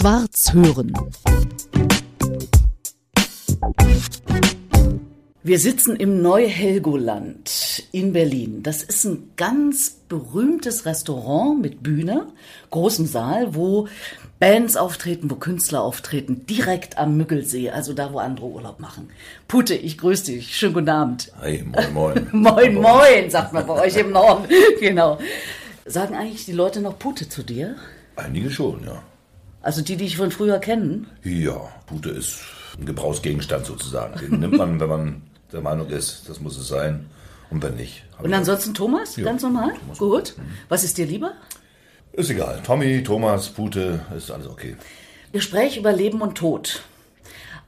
Schwarz hören. Wir sitzen im Neu-Helgoland in Berlin. Das ist ein ganz berühmtes Restaurant mit Bühne, großem Saal, wo Bands auftreten, wo Künstler auftreten, direkt am Müggelsee, also da, wo andere Urlaub machen. Pute, ich grüße dich. Schönen guten Abend. Hi, moin, moin. moin, moin, sagt man bei euch im Norden. genau. Sagen eigentlich die Leute noch Pute zu dir? Einige schon, ja. Also die, die ich von früher kennen? Ja, Pute ist ein Gebrauchsgegenstand sozusagen. Den nimmt man, wenn man der Meinung ist, das muss es sein. Und wenn nicht. Und ansonsten Thomas, ja, ganz normal? Thomas Gut. Mhm. Was ist dir lieber? Ist egal. Tommy, Thomas, Pute, ist alles okay. Gespräch über Leben und Tod.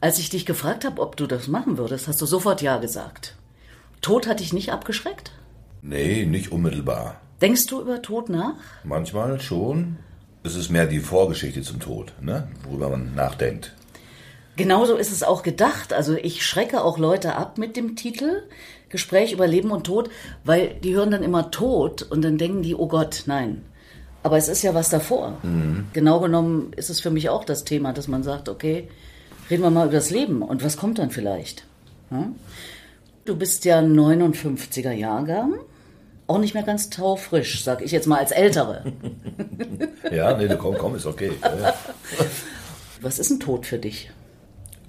Als ich dich gefragt habe, ob du das machen würdest, hast du sofort Ja gesagt. Tod hat dich nicht abgeschreckt? Nee, nicht unmittelbar. Denkst du über Tod nach? Manchmal schon. Es ist mehr die Vorgeschichte zum Tod, ne? worüber man nachdenkt. Genauso ist es auch gedacht. Also ich schrecke auch Leute ab mit dem Titel Gespräch über Leben und Tod, weil die hören dann immer Tod und dann denken die, oh Gott, nein. Aber es ist ja was davor. Mhm. Genau genommen ist es für mich auch das Thema, dass man sagt, okay, reden wir mal über das Leben und was kommt dann vielleicht. Hm? Du bist ja 59er Jahrgang, auch nicht mehr ganz taufrisch, sag ich jetzt mal als Ältere. ja, nee, komm, komm, ist okay. was ist ein Tod für dich?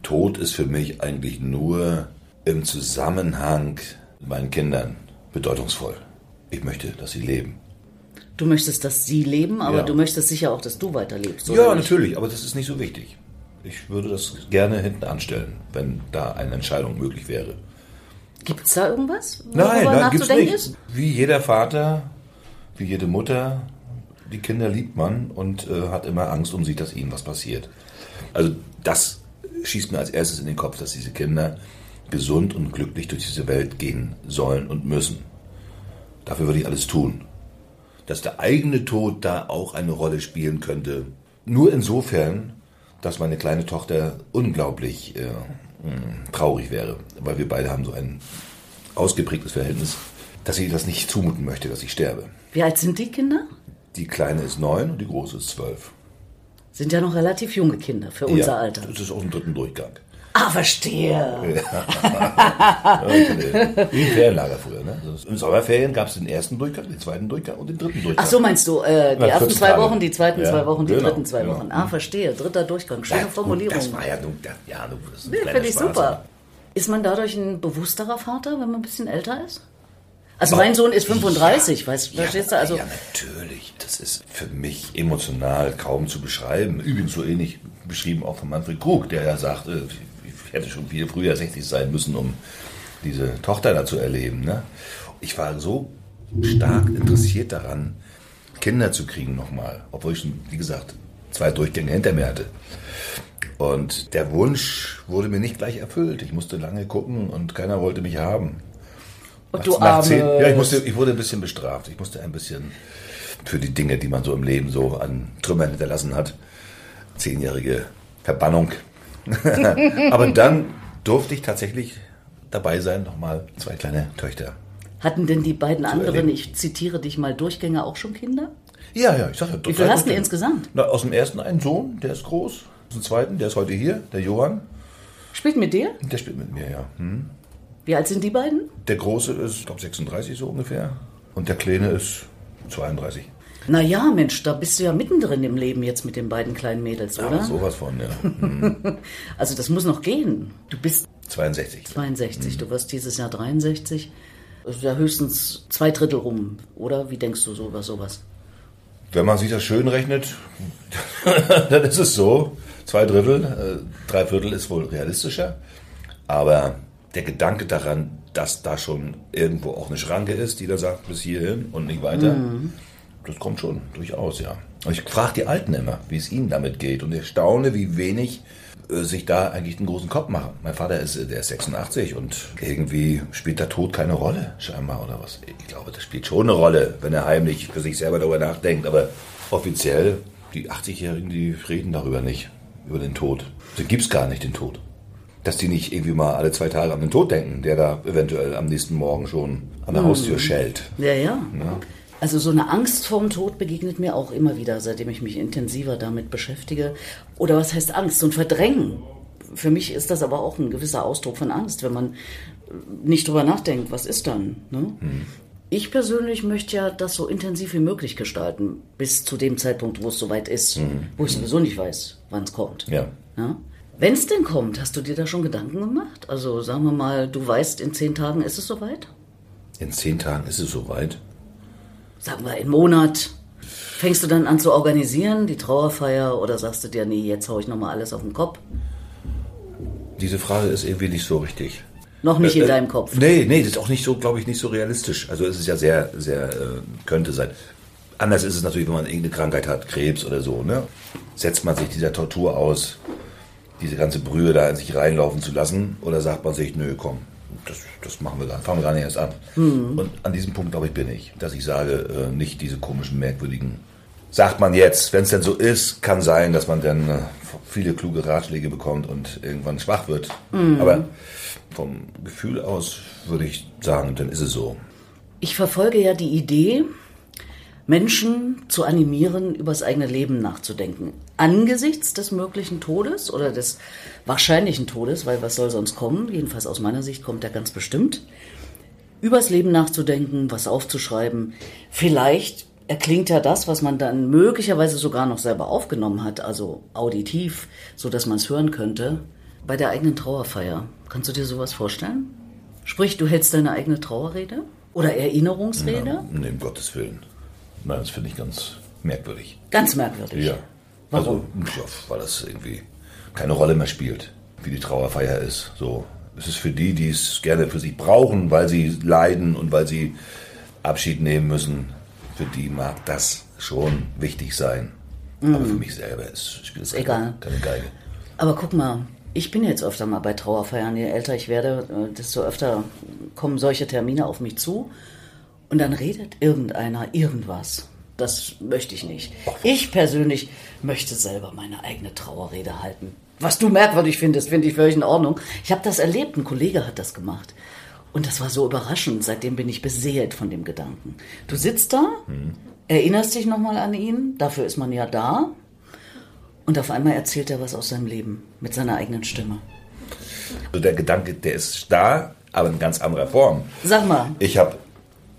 Tod ist für mich eigentlich nur im Zusammenhang mit meinen Kindern bedeutungsvoll. Ich möchte, dass sie leben. Du möchtest, dass sie leben, aber ja. du möchtest sicher auch, dass du weiterlebst. Ja, nicht? natürlich, aber das ist nicht so wichtig. Ich würde das gerne hinten anstellen, wenn da eine Entscheidung möglich wäre. Gibt es da irgendwas? Nein, nein, gibt's nicht. Ist? Wie jeder Vater, wie jede Mutter, die Kinder liebt man und äh, hat immer Angst um sich, dass ihnen was passiert. Also das schießt mir als erstes in den Kopf, dass diese Kinder gesund und glücklich durch diese Welt gehen sollen und müssen. Dafür würde ich alles tun. Dass der eigene Tod da auch eine Rolle spielen könnte, nur insofern, dass meine kleine Tochter unglaublich äh, traurig wäre, weil wir beide haben so ein ausgeprägtes Verhältnis, dass ich das nicht zumuten möchte, dass ich sterbe. Wie alt sind die Kinder? Die kleine ist neun und die große ist zwölf. Sind ja noch relativ junge Kinder für unser ja, Alter. Das ist aus dem dritten Durchgang. Ah, verstehe. Ja. Wie im Ferienlager früher. Ne? Also in Sommerferien gab es den ersten Durchgang, den zweiten Durchgang und den dritten Durchgang. Ach so meinst du, äh, die Na, ersten zwei Wochen, die zweiten ja, zwei Wochen, die genau, dritten zwei genau. Wochen. Ah, verstehe. Dritter Durchgang. Schöne ja, Formulierung. Das war ja, nun, ja, nun, das ist Finde ich super. Ist man dadurch ein bewussterer Vater, wenn man ein bisschen älter ist? Also mein Sohn ist 35, ja, weißt, verstehst du? Also ja, natürlich. Das ist für mich emotional kaum zu beschreiben. Übrigens so ähnlich beschrieben auch von Manfred Krug, der ja sagt, äh, hätte schon viel früher 60 sein müssen, um diese Tochter da zu erleben. Ne? Ich war so stark interessiert daran, Kinder zu kriegen nochmal, obwohl ich schon, wie gesagt, zwei Durchgänge hinter mir hatte. Und der Wunsch wurde mir nicht gleich erfüllt. Ich musste lange gucken und keiner wollte mich haben. Und du nach zehn, ja, ich, musste, ich wurde ein bisschen bestraft. Ich musste ein bisschen für die Dinge, die man so im Leben so an Trümmern hinterlassen hat. Zehnjährige Verbannung. Aber dann durfte ich tatsächlich dabei sein, nochmal zwei kleine Töchter. Hatten denn die beiden anderen, erleben. ich zitiere dich mal, Durchgänger auch schon Kinder? Ja, ja, ich sag ja. Wie viel hast du insgesamt? Na, aus dem ersten einen Sohn, der ist groß. Aus dem zweiten, der ist heute hier, der Johann. Spielt mit dir? Der spielt mit mir, ja. Hm. Wie alt sind die beiden? Der Große ist, ich glaube, 36 so ungefähr. Und der Kleine ist 32. Naja, Mensch, da bist du ja mittendrin im Leben jetzt mit den beiden kleinen Mädels, oder? Ja, sowas von, ja. Mhm. also das muss noch gehen. Du bist 62. 62, mhm. du wirst dieses Jahr 63. Das ist ja höchstens zwei Drittel rum, oder? Wie denkst du so über sowas? Wenn man sich das schön rechnet, dann ist es so. Zwei Drittel, äh, drei Viertel ist wohl realistischer. Aber der Gedanke daran, dass da schon irgendwo auch eine Schranke ist, die da sagt, bis hierhin und nicht weiter, mhm. Das kommt schon durchaus, ja. Und ich frage die Alten immer, wie es ihnen damit geht und ich staune, wie wenig äh, sich da eigentlich einen großen Kopf machen. Mein Vater ist, äh, der ist 86 und irgendwie spielt der Tod keine Rolle, scheinbar, oder was? Ich glaube, das spielt schon eine Rolle, wenn er heimlich für sich selber darüber nachdenkt, aber offiziell, die 80-Jährigen, die reden darüber nicht, über den Tod. Also gibt es gar nicht, den Tod dass die nicht irgendwie mal alle zwei Tage an den Tod denken, der da eventuell am nächsten Morgen schon an der mhm. Haustür schellt. Ja, ja. ja. Also so eine Angst vorm Tod begegnet mir auch immer wieder, seitdem ich mich intensiver damit beschäftige. Oder was heißt Angst? So ein Verdrängen. Für mich ist das aber auch ein gewisser Ausdruck von Angst, wenn man nicht drüber nachdenkt, was ist dann. Ne? Mhm. Ich persönlich möchte ja das so intensiv wie möglich gestalten, bis zu dem Zeitpunkt, wo es soweit ist, mhm. wo ich sowieso nicht weiß, wann es kommt. Ja. ja? Wenn es denn kommt, hast du dir da schon Gedanken gemacht? Also sagen wir mal, du weißt, in zehn Tagen ist es soweit? In zehn Tagen ist es soweit? Sagen wir, im Monat. Fängst du dann an zu organisieren, die Trauerfeier, oder sagst du dir, nee, jetzt hau ich nochmal alles auf den Kopf? Diese Frage ist irgendwie nicht so richtig. Noch nicht äh, in deinem Kopf. Nee, nee, das ist auch nicht so, glaube ich, nicht so realistisch. Also es ist ja sehr, sehr, äh, könnte sein. Anders ist es natürlich, wenn man irgendeine Krankheit hat, Krebs oder so, ne? Setzt man sich dieser Tortur aus, diese ganze Brühe da in sich reinlaufen zu lassen, oder sagt man sich, nö, komm, das, das machen wir gar fangen wir gar nicht erst an. Mhm. Und an diesem Punkt, glaube ich, bin ich, dass ich sage, äh, nicht diese komischen, merkwürdigen sagt man jetzt, wenn es denn so ist, kann sein, dass man dann äh, viele kluge Ratschläge bekommt und irgendwann schwach wird. Mhm. Aber vom Gefühl aus würde ich sagen, dann ist es so. Ich verfolge ja die Idee, Menschen zu animieren, über das eigene Leben nachzudenken. Angesichts des möglichen Todes oder des wahrscheinlichen Todes, weil was soll sonst kommen? Jedenfalls aus meiner Sicht kommt er ganz bestimmt. Übers Leben nachzudenken, was aufzuschreiben. Vielleicht erklingt ja das, was man dann möglicherweise sogar noch selber aufgenommen hat, also auditiv, so dass man es hören könnte, bei der eigenen Trauerfeier. Kannst du dir sowas vorstellen? Sprich, du hältst deine eigene Trauerrede oder Erinnerungsrede? Ja, nee, um Gottes Willen. Nein, das finde ich ganz merkwürdig. Ganz merkwürdig? Ja. Warum? Also, ja, weil das irgendwie keine Rolle mehr spielt, wie die Trauerfeier ist. So, es ist für die, die es gerne für sich brauchen, weil sie leiden und weil sie Abschied nehmen müssen, für die mag das schon wichtig sein. Mhm. Aber für mich selber ist, spielt es keine, keine Geige. Aber guck mal, ich bin jetzt öfter mal bei Trauerfeiern. Je älter ich werde, äh, desto öfter kommen solche Termine auf mich zu. Und dann redet irgendeiner irgendwas. Das möchte ich nicht. Ich persönlich möchte selber meine eigene Trauerrede halten. Was du merkwürdig findest, finde ich völlig in Ordnung. Ich habe das erlebt, ein Kollege hat das gemacht. Und das war so überraschend. Seitdem bin ich beseelt von dem Gedanken. Du sitzt da, mhm. erinnerst dich nochmal an ihn, dafür ist man ja da. Und auf einmal erzählt er was aus seinem Leben mit seiner eigenen Stimme. Also der Gedanke, der ist da, aber in ganz anderer Form. Sag mal. Ich habe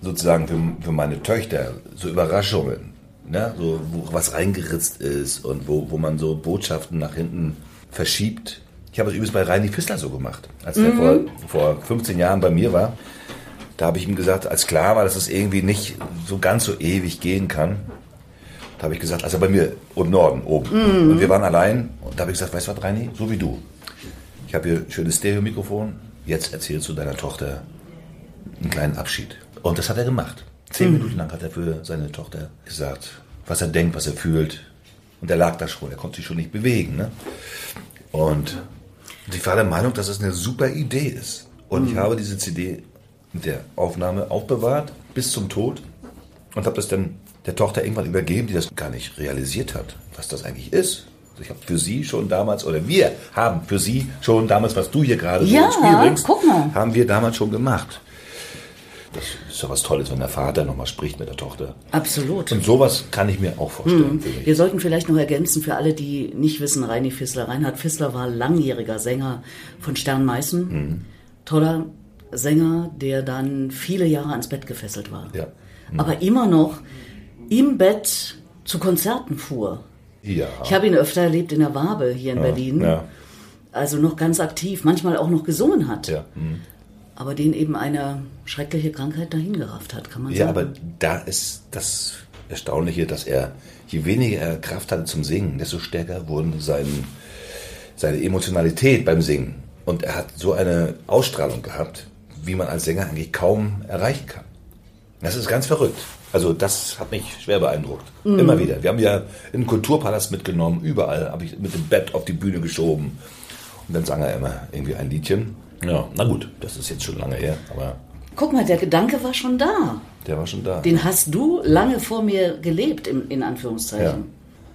sozusagen für, für meine Töchter so Überraschungen, ne? so, wo was reingeritzt ist und wo, wo man so Botschaften nach hinten verschiebt. Ich habe es übrigens bei Reini Fissler so gemacht, als mhm. der vor, vor 15 Jahren bei mir war. Da habe ich ihm gesagt, als klar war, dass es irgendwie nicht so ganz so ewig gehen kann, da habe ich gesagt, also bei mir im Norden, oben. Mhm. Und wir waren allein und da habe ich gesagt, weißt du was, Reini, so wie du. Ich habe hier ein schönes Stereo-Mikrofon, jetzt erzählst du deiner Tochter einen kleinen Abschied. Und das hat er gemacht. Zehn mhm. Minuten lang hat er für seine Tochter gesagt, was er denkt, was er fühlt. Und er lag da schon, er konnte sich schon nicht bewegen. Ne? Und ich war der Meinung, dass es eine super Idee ist. Und mhm. ich habe diese CD mit der Aufnahme aufbewahrt bis zum Tod und habe das dann der Tochter irgendwann übergeben, die das gar nicht realisiert hat, was das eigentlich ist. Also ich habe für sie schon damals, oder wir haben für sie schon damals, was du hier gerade ja, so ins Spiel bringst, guck mal. haben wir damals schon gemacht. Das ist ja was Tolles, wenn der Vater nochmal spricht mit der Tochter. Absolut. Und sowas kann ich mir auch vorstellen. Hm. Wir sollten vielleicht noch ergänzen für alle, die nicht wissen, Reini Fissler. Reinhard Fissler war langjähriger Sänger von Stern Meißen. Hm. Toller Sänger, der dann viele Jahre ans Bett gefesselt war. Ja. Hm. Aber immer noch im Bett zu Konzerten fuhr. Ja. Ich habe ihn öfter erlebt in der Wabe hier in ja, Berlin. Ja. Also noch ganz aktiv, manchmal auch noch gesungen hat. Ja. Aber den eben eine schreckliche Krankheit dahingerafft hat, kann man ja, sagen. Ja, aber da ist das Erstaunliche, dass er, je weniger er Kraft hatte zum Singen, desto stärker wurde sein, seine Emotionalität beim Singen. Und er hat so eine Ausstrahlung gehabt, wie man als Sänger eigentlich kaum erreichen kann. Das ist ganz verrückt. Also das hat mich schwer beeindruckt. Mhm. Immer wieder. Wir haben ja in den Kulturpalast mitgenommen, überall habe ich mit dem Bett auf die Bühne geschoben. Und dann sang er immer irgendwie ein Liedchen. Ja, na gut, das ist jetzt schon lange her, aber. Guck mal, der Gedanke war schon da. Der war schon da. Den hast du lange vor mir gelebt, in, in Anführungszeichen. Ja.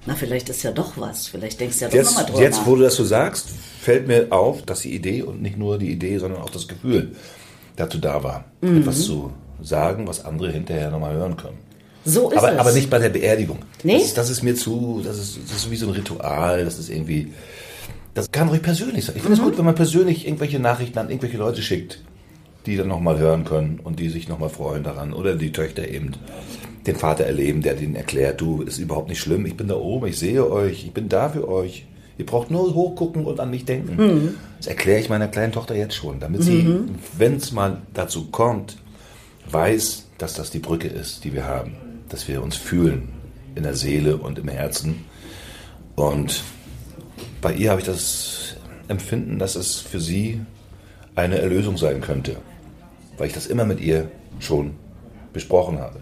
Na, vielleicht ist ja doch was. Vielleicht denkst du ja doch jetzt, nochmal drüber Jetzt, wo du das so sagst, fällt mir auf, dass die Idee und nicht nur die Idee, sondern auch das Gefühl dazu da war, mhm. etwas zu sagen, was andere hinterher nochmal hören können. So ist aber, es. aber nicht bei der Beerdigung. Nee? Das ist, das ist mir zu, das ist, das ist wie so ein Ritual, das ist irgendwie, das kann ruhig persönlich sein. Ich finde es gut, wenn man persönlich irgendwelche Nachrichten an irgendwelche Leute schickt, die dann nochmal hören können und die sich nochmal freuen daran. Oder die Töchter eben den Vater erleben, der denen erklärt, du, ist überhaupt nicht schlimm, ich bin da oben, ich sehe euch, ich bin da für euch. Ihr braucht nur hochgucken und an mich denken. Das erkläre ich meiner kleinen Tochter jetzt schon, damit sie, wenn es mal dazu kommt, weiß, dass das die Brücke ist, die wir haben. Dass wir uns fühlen in der Seele und im Herzen. Und bei ihr habe ich das Empfinden, dass es für sie eine Erlösung sein könnte. Weil ich das immer mit ihr schon besprochen habe.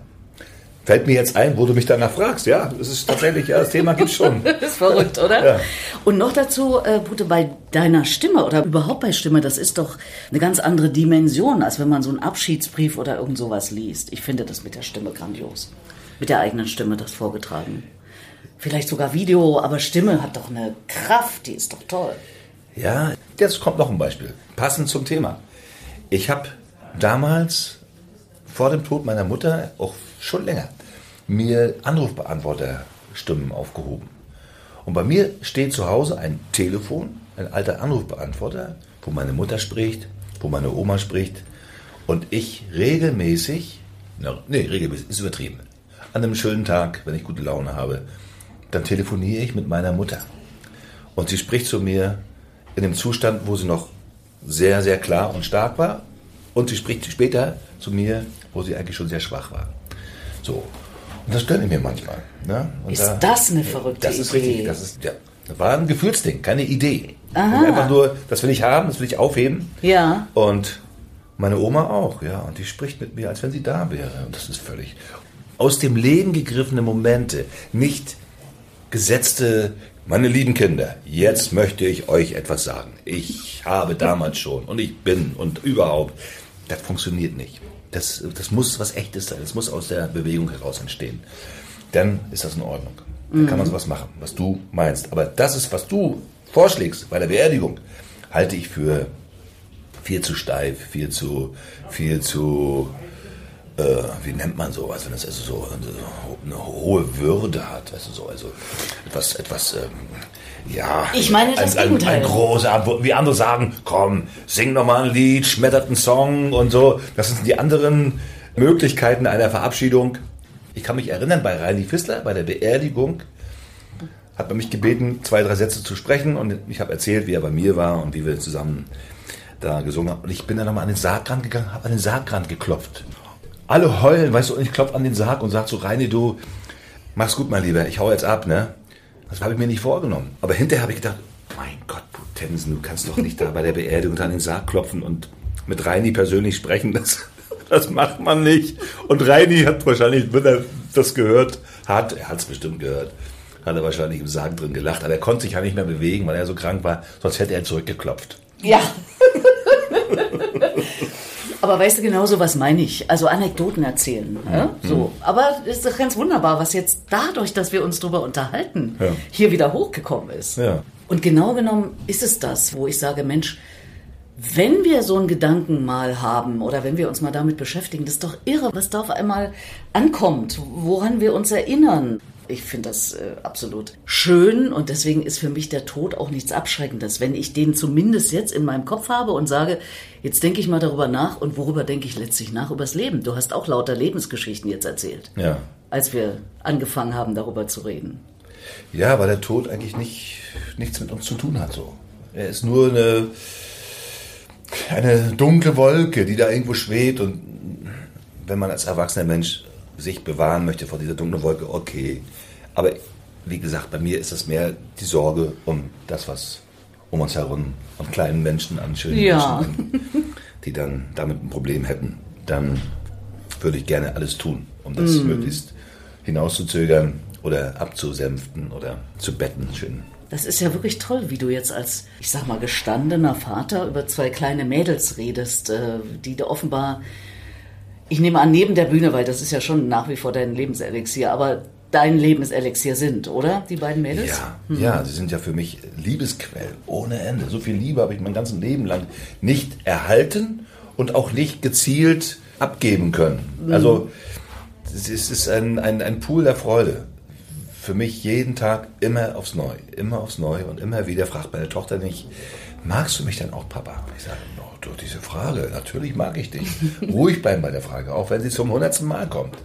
Fällt mir jetzt ein, wo du mich danach fragst. Ja, es ist tatsächlich, ja, das Thema gibt's schon. Das ist verrückt, oder? Ja. Und noch dazu, äh, Bute, bei deiner Stimme oder überhaupt bei Stimme, das ist doch eine ganz andere Dimension, als wenn man so einen Abschiedsbrief oder irgend sowas liest. Ich finde das mit der Stimme grandios. Mit der eigenen Stimme das vorgetragen. Vielleicht sogar Video, aber Stimme hat doch eine Kraft, die ist doch toll. Ja, jetzt kommt noch ein Beispiel. Passend zum Thema. Ich habe damals vor dem Tod meiner Mutter, auch schon länger, mir Anrufbeantworterstimmen aufgehoben. Und bei mir steht zu Hause ein Telefon, ein alter Anrufbeantworter, wo meine Mutter spricht, wo meine Oma spricht. Und ich regelmäßig, na, nee, regelmäßig ist übertrieben, an einem schönen Tag, wenn ich gute Laune habe, dann telefoniere ich mit meiner Mutter. Und sie spricht zu mir in dem Zustand, wo sie noch sehr, sehr klar und stark war. Und sie spricht später zu mir, wo sie eigentlich schon sehr schwach war. So. Und das ich mir manchmal. Ne? Ist das eine verrückte Das ist Idee? richtig. Das, ist, ja, war ein Gefühlsding, keine Idee. Einfach nur, das will ich haben, das will ich aufheben. Ja. Und meine Oma auch, ja. Und die spricht mit mir, als wenn sie da wäre. Und das ist völlig aus dem Leben gegriffene Momente, nicht gesetzte, meine lieben Kinder, jetzt möchte ich euch etwas sagen. Ich habe damals schon und ich bin und überhaupt. Das funktioniert nicht. Das, das muss was Echtes sein. Das muss aus der Bewegung heraus entstehen. Dann ist das in Ordnung. Dann kann man sowas machen, was du meinst. Aber das ist, was du vorschlägst bei der Beerdigung, halte ich für viel zu steif, viel zu, viel zu, äh, wie nennt man sowas, wenn es also so eine, eine hohe Würde hat, weißt du, so, also etwas, etwas, ähm, ja. Ich meine das ein, ein, Gegenteil. ein großer, Antwort, wie andere sagen, komm, sing noch mal ein Lied, schmettert einen Song und so. Das sind die anderen Möglichkeiten einer Verabschiedung. Ich kann mich erinnern, bei Reini Fissler, bei der Beerdigung, hat man mich gebeten, zwei, drei Sätze zu sprechen und ich habe erzählt, wie er bei mir war und wie wir zusammen da gesungen haben. Und ich bin dann nochmal an den Sargrand gegangen, habe an den Sargrand geklopft. Alle heulen, weißt du, und ich klopfe an den Sarg und sag so, Reini, du, mach's gut, mein Lieber, ich hau jetzt ab, ne? Das habe ich mir nicht vorgenommen. Aber hinterher habe ich gedacht, mein Gott, Potensen, du kannst doch nicht da bei der Beerdigung an den Sarg klopfen und mit Reini persönlich sprechen. Das, das macht man nicht. Und Reini hat wahrscheinlich, wenn er das gehört hat, er hat es bestimmt gehört, hat er wahrscheinlich im Sarg drin gelacht. Aber er konnte sich ja nicht mehr bewegen, weil er so krank war. Sonst hätte er zurückgeklopft. Ja. Aber weißt du genau so, was meine ich? Also Anekdoten erzählen. Ja? So. Aber es ist doch ganz wunderbar, was jetzt dadurch, dass wir uns darüber unterhalten, Ja. hier wieder hochgekommen ist. Ja. Und genau genommen ist es das, wo ich sage, Mensch, wenn wir so einen Gedanken mal haben oder wenn wir uns mal damit beschäftigen, das ist doch irre, was da auf einmal ankommt, woran wir uns erinnern. Ich finde das äh, absolut schön und deswegen ist für mich der Tod auch nichts Abschreckendes. Wenn ich den zumindest jetzt in meinem Kopf habe und sage, jetzt denke ich mal darüber nach und worüber denke ich letztlich nach? Übers Leben. Du hast auch lauter Lebensgeschichten jetzt erzählt, Ja. als wir angefangen haben, darüber zu reden. Ja, weil der Tod eigentlich nicht, nichts mit uns zu tun hat. So. Er ist nur eine, eine dunkle Wolke, die da irgendwo schwebt. Und wenn man als erwachsener Mensch sich bewahren möchte vor dieser dunklen Wolke, okay. Aber wie gesagt, bei mir ist es mehr die Sorge um das, was um uns herum und kleinen Menschen an schönen Ja. Menschen, die dann damit ein Problem hätten, dann würde ich gerne alles tun, um das möglichst hinauszuzögern oder abzusänften oder zu betten. Schön. Das ist ja wirklich toll, wie du jetzt als, ich sag mal, gestandener Vater über zwei kleine Mädels redest, äh, die da offenbar, ich nehme an, neben der Bühne, weil das ist ja schon nach wie vor dein Lebenselixier, aber dein Lebenselixier sind, oder? Die beiden Mädels? Ja, ja, sie sind ja für mich Liebesquell ohne Ende. So viel Liebe habe ich mein ganzes Leben lang nicht erhalten und auch nicht gezielt abgeben können. Also es ist ein, ein, ein Pool der Freude. Für mich jeden Tag immer aufs Neue, immer aufs Neue und immer wieder fragt meine Tochter nicht, magst du mich denn auch, Papa? Ich sage, no, durch diese Frage, natürlich mag ich dich. Ruhig bleiben bei der Frage, auch wenn sie zum hundertsten Mal kommt.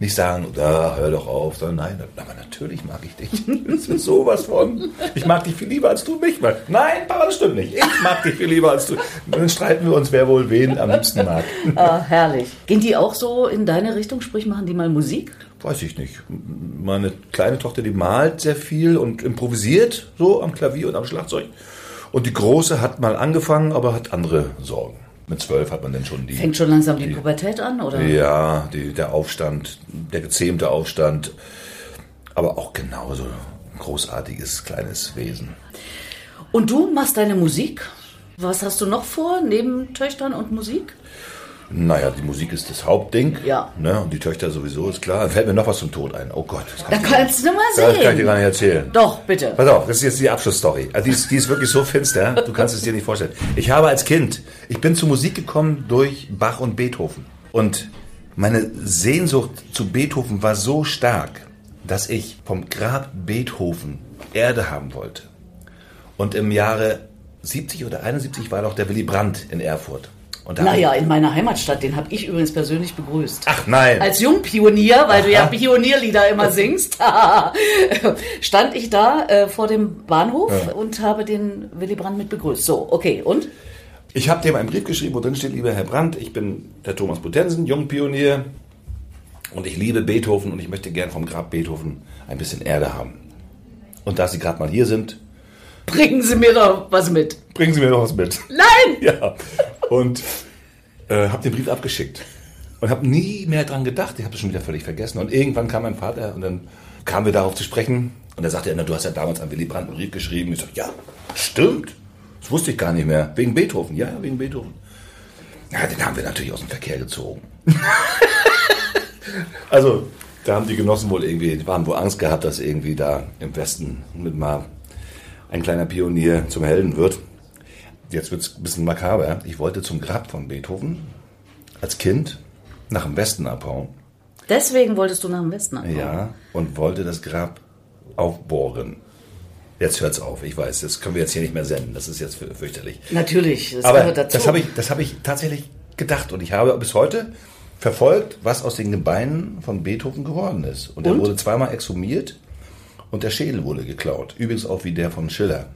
Nicht sagen, da, hör doch auf, sondern nein, aber natürlich mag ich dich. Das ist sowas von. Ich mag dich viel lieber als du mich magst. Nein, Papa, das stimmt nicht. Ich mag dich viel lieber als du. Dann streiten wir uns, wer wohl wen am liebsten mag. Ah, herrlich. Gehen die auch so in deine Richtung? Sprich, machen die mal Musik? Weiß ich nicht. Meine kleine Tochter, die malt sehr viel und improvisiert so am Klavier und am Schlagzeug. Und die große hat mal angefangen, aber hat andere Sorgen. Mit zwölf hat man dann schon die. Fängt schon langsam die, die Pubertät an, oder? Ja, die, der Aufstand, der gezähmte Aufstand. Aber auch genauso ein großartiges kleines Wesen. Und du machst deine Musik? Was hast du noch vor, neben Töchtern und Musik? Naja, die Musik ist das Hauptding. Ja. Ne? Und die Töchter sowieso, ist klar. Fällt mir noch was zum Tod ein. Oh Gott. Das kann da kannst du mal sehen. Das kann ich dir gar nicht erzählen. Doch, bitte. Pass auf, das ist jetzt die Abschlussstory. Also die ist, die ist wirklich so finster, du kannst es dir nicht vorstellen. Ich habe als Kind, ich bin zur Musik gekommen durch Bach und Beethoven. Und meine Sehnsucht zu Beethoven war so stark, dass ich vom Grab Beethoven Erde haben wollte. Und im Jahre 70 oder 71 war doch der Willy Brandt in Erfurt. Naja, in meiner Heimatstadt, den habe ich übrigens persönlich begrüßt. Ach nein. Als Jungpionier, weil Aha. du ja Pionierlieder immer singst, stand ich da äh, vor dem Bahnhof ja. und habe den Willy Brandt mit begrüßt. So, okay, und? Ich habe dem einen Brief geschrieben, wo drin steht, lieber Herr Brandt, ich bin der Thomas Potensen, Jungpionier und ich liebe Beethoven und ich möchte gern vom Grab Beethoven ein bisschen Erde haben. Und da Sie gerade mal hier sind, Bringen Sie mir doch was mit. Bringen Sie mir doch was mit. Nein! Ja. Und äh, habe den Brief abgeschickt. Und habe nie mehr dran gedacht. Ich habe das schon wieder völlig vergessen. Und irgendwann kam mein Vater und dann kamen wir darauf zu sprechen. Und er sagte, er, du hast ja damals an Willy Brandt einen Brief geschrieben. Ich sagte, ja, stimmt. Das wusste ich gar nicht mehr. Wegen Beethoven. Ja, wegen Beethoven. Ja, den haben wir natürlich aus dem Verkehr gezogen. also, da haben die Genossen wohl irgendwie, waren wohl Angst gehabt, dass irgendwie da im Westen mit mal ein kleiner Pionier zum Helden wird. Jetzt wird es ein bisschen makaber. Ich wollte zum Grab von Beethoven als Kind nach dem Westen abhauen. Deswegen wolltest du nach dem Westen abhauen? Ja, und wollte das Grab aufbohren. Jetzt hört's auf, ich weiß, das können wir jetzt hier nicht mehr senden, das ist jetzt fürchterlich. Natürlich, das Aber das habe ich, hab ich tatsächlich gedacht und ich habe bis heute verfolgt, was aus den Gebeinen von Beethoven geworden ist. Und, und? er wurde zweimal exhumiert und der Schädel wurde geklaut. Übrigens auch wie der von Schiller.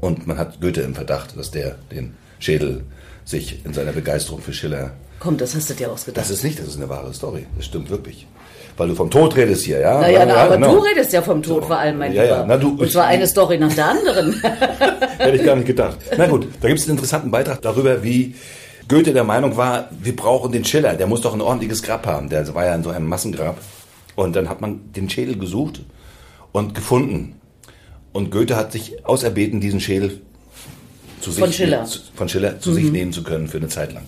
Und man hat Goethe im Verdacht, dass der den Schädel sich in seiner Begeisterung für Schiller. Komm, das hast du dir ausgedacht. Das ist nicht, das ist eine wahre Story. Das stimmt wirklich. Weil du vom Tod redest hier, ja? Naja, na, ja, aber genau. du redest ja vom Tod so. vor allem, mein ja, Lieber. Ja, na, du, Und zwar eine Story nach der anderen. Hätte ich gar nicht gedacht. Na gut, da gibt es einen interessanten Beitrag darüber, wie Goethe der Meinung war, wir brauchen den Schiller, der muss doch ein ordentliches Grab haben. Der war ja in so einem Massengrab. Und dann hat man den Schädel gesucht und gefunden. Und Goethe hat sich auserbeten, diesen Schädel zu von sich, Schiller. Zu, von Schiller zu mhm. sich nehmen zu können für eine Zeit lang.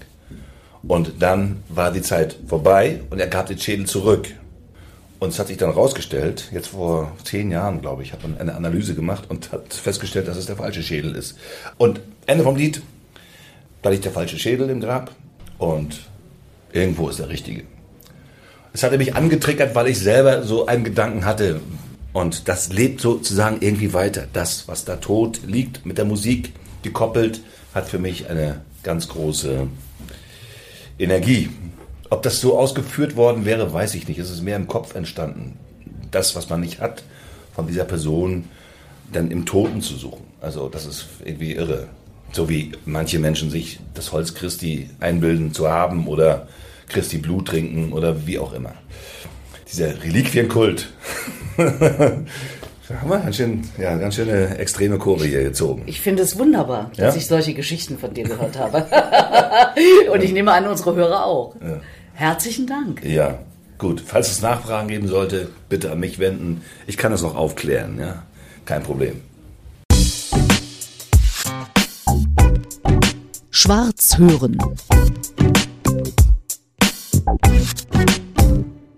Und dann war die Zeit vorbei und er gab den Schädel zurück. Und es hat sich dann rausgestellt, jetzt vor zehn Jahren, glaube ich, hat man eine Analyse gemacht und hat festgestellt, dass es der falsche Schädel ist. Und Ende vom Lied, da liegt der falsche Schädel im Grab und irgendwo ist der richtige. Es hatte mich angetriggert, weil ich selber so einen Gedanken hatte, und das lebt sozusagen irgendwie weiter. Das, was da tot liegt, mit der Musik gekoppelt, hat für mich eine ganz große Energie. Ob das so ausgeführt worden wäre, weiß ich nicht. Es ist mehr im Kopf entstanden. Das, was man nicht hat, von dieser Person dann im Toten zu suchen. Also das ist irgendwie irre. So wie manche Menschen sich das Holz Christi einbilden zu haben oder Christi Blut trinken oder wie auch immer dieser Reliquienkult. Da haben wir ganz, schön, ja, ganz schöne extreme Kurve hier gezogen. Ich finde es wunderbar, dass ja? ich solche Geschichten von dir gehört habe. Und ich nehme an, unsere Hörer auch. Ja. Herzlichen Dank. Ja, gut. Falls es Nachfragen geben sollte, bitte an mich wenden. Ich kann das noch aufklären. Ja? Kein Problem. Schwarz hören.